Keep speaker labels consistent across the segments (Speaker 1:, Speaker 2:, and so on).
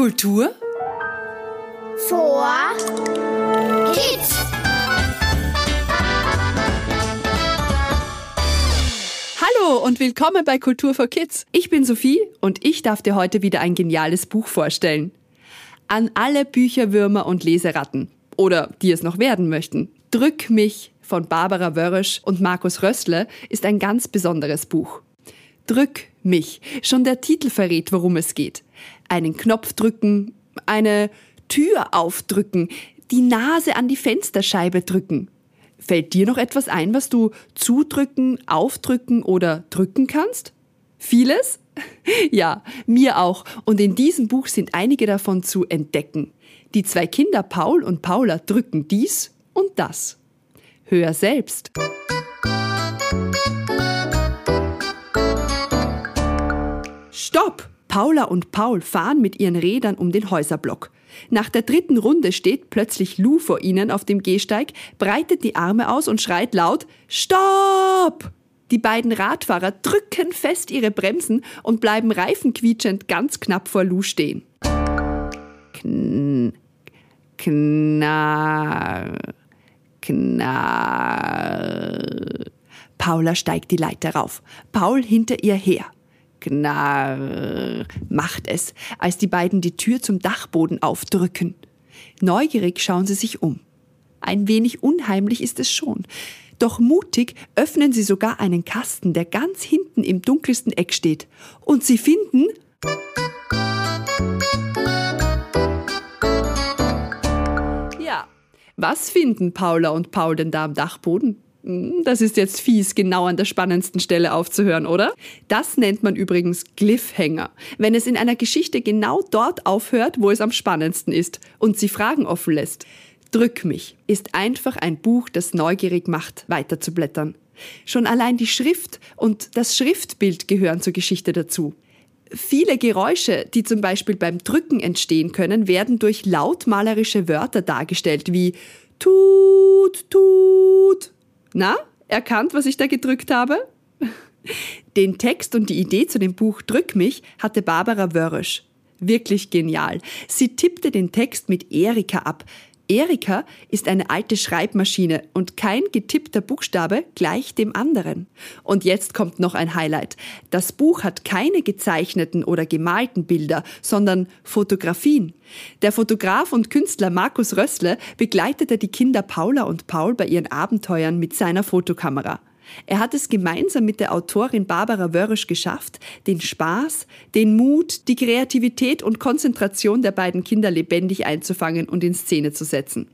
Speaker 1: Kultur
Speaker 2: vor Kids.
Speaker 1: Hallo und willkommen bei Kultur for Kids. Ich bin Sophie und ich darf dir heute wieder ein geniales Buch vorstellen. An alle Bücherwürmer und Leseratten oder die es noch werden möchten. Drück mich von Barbara Wörrisch und Markus Rössle ist ein ganz besonderes Buch. Drück mich. Schon der Titel verrät, worum es geht. Einen Knopf drücken, eine Tür aufdrücken, die Nase an die Fensterscheibe drücken. Fällt dir noch etwas ein, was du zudrücken, aufdrücken oder drücken kannst? Vieles? Ja, mir auch. Und in diesem Buch sind einige davon zu entdecken. Die zwei Kinder Paul und Paula drücken dies und das. Hör selbst. Paula und Paul fahren mit ihren Rädern um den Häuserblock. Nach der dritten Runde steht plötzlich Lou vor ihnen auf dem Gehsteig, breitet die Arme aus und schreit laut Stopp! Die beiden Radfahrer drücken fest ihre Bremsen und bleiben reifenquietschend ganz knapp vor Lou stehen. Kn knarr, knarr. Paula steigt die Leiter rauf, Paul hinter ihr her. Knarr macht es, als die beiden die Tür zum Dachboden aufdrücken. Neugierig schauen sie sich um. Ein wenig unheimlich ist es schon. Doch mutig öffnen sie sogar einen Kasten, der ganz hinten im dunkelsten Eck steht. Und sie finden Ja, was finden Paula und Paul denn da am Dachboden? Hm, das ist jetzt fies, genau an der spannendsten Stelle aufzuhören, oder? Das nennt man übrigens Cliffhanger, wenn es in einer Geschichte genau dort aufhört, wo es am spannendsten ist und sie Fragen offen lässt. Drück mich ist einfach ein Buch, das neugierig macht, weiterzublättern. Schon allein die Schrift und das Schriftbild gehören zur Geschichte dazu. Viele Geräusche, die zum Beispiel beim Drücken entstehen können, werden durch lautmalerische Wörter dargestellt, wie tut, tut na, erkannt, was ich da gedrückt habe? Den Text und die Idee zu dem Buch Drück mich hatte Barbara Wörrisch. Wirklich genial. Sie tippte den Text mit Erika ab, Erika ist eine alte Schreibmaschine und kein getippter Buchstabe gleicht dem anderen. Und jetzt kommt noch ein Highlight. Das Buch hat keine gezeichneten oder gemalten Bilder, sondern Fotografien. Der Fotograf und Künstler Markus Rössle begleitete die Kinder Paula und Paul bei ihren Abenteuern mit seiner Fotokamera. Er hat es gemeinsam mit der Autorin Barbara Wörrisch geschafft, den Spaß, den Mut, die Kreativität und Konzentration der beiden Kinder lebendig einzufangen und in Szene zu setzen.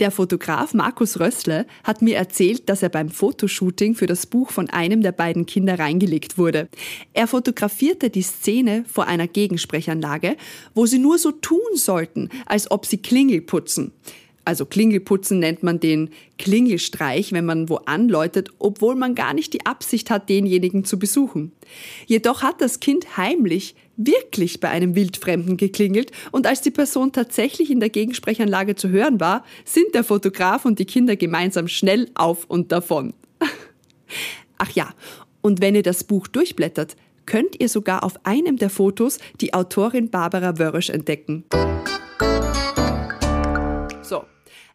Speaker 1: Der Fotograf Markus Rössle hat mir erzählt, dass er beim Fotoshooting für das Buch von einem der beiden Kinder reingelegt wurde. Er fotografierte die Szene vor einer Gegensprechanlage, wo sie nur so tun sollten, als ob sie Klingel putzen. Also Klingelputzen nennt man den Klingelstreich, wenn man wo anläutet, obwohl man gar nicht die Absicht hat, denjenigen zu besuchen. Jedoch hat das Kind heimlich wirklich bei einem Wildfremden geklingelt und als die Person tatsächlich in der Gegensprechanlage zu hören war, sind der Fotograf und die Kinder gemeinsam schnell auf und davon. Ach ja, und wenn ihr das Buch durchblättert, könnt ihr sogar auf einem der Fotos die Autorin Barbara Wörrisch entdecken.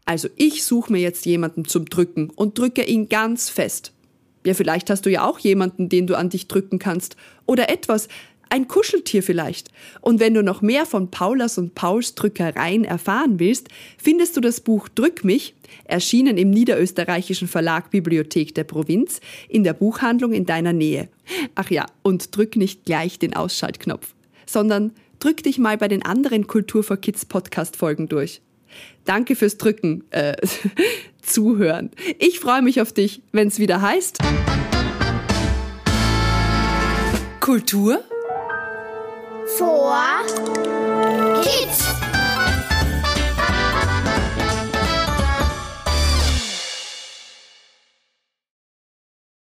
Speaker 1: Also ich suche mir jetzt jemanden zum Drücken und drücke ihn ganz fest. Ja, vielleicht hast du ja auch jemanden, den du an dich drücken kannst. Oder etwas, ein Kuscheltier vielleicht. Und wenn du noch mehr von Paulas und Pauls Drückereien erfahren willst, findest du das Buch Drück mich, erschienen im niederösterreichischen Verlag Bibliothek der Provinz, in der Buchhandlung in deiner Nähe. Ach ja, und drück nicht gleich den Ausschaltknopf, sondern drück dich mal bei den anderen Kultur for Kids Podcast Folgen durch. Danke fürs Drücken, äh, zuhören. Ich freue mich auf dich, wenn es wieder heißt. Kultur
Speaker 2: vor.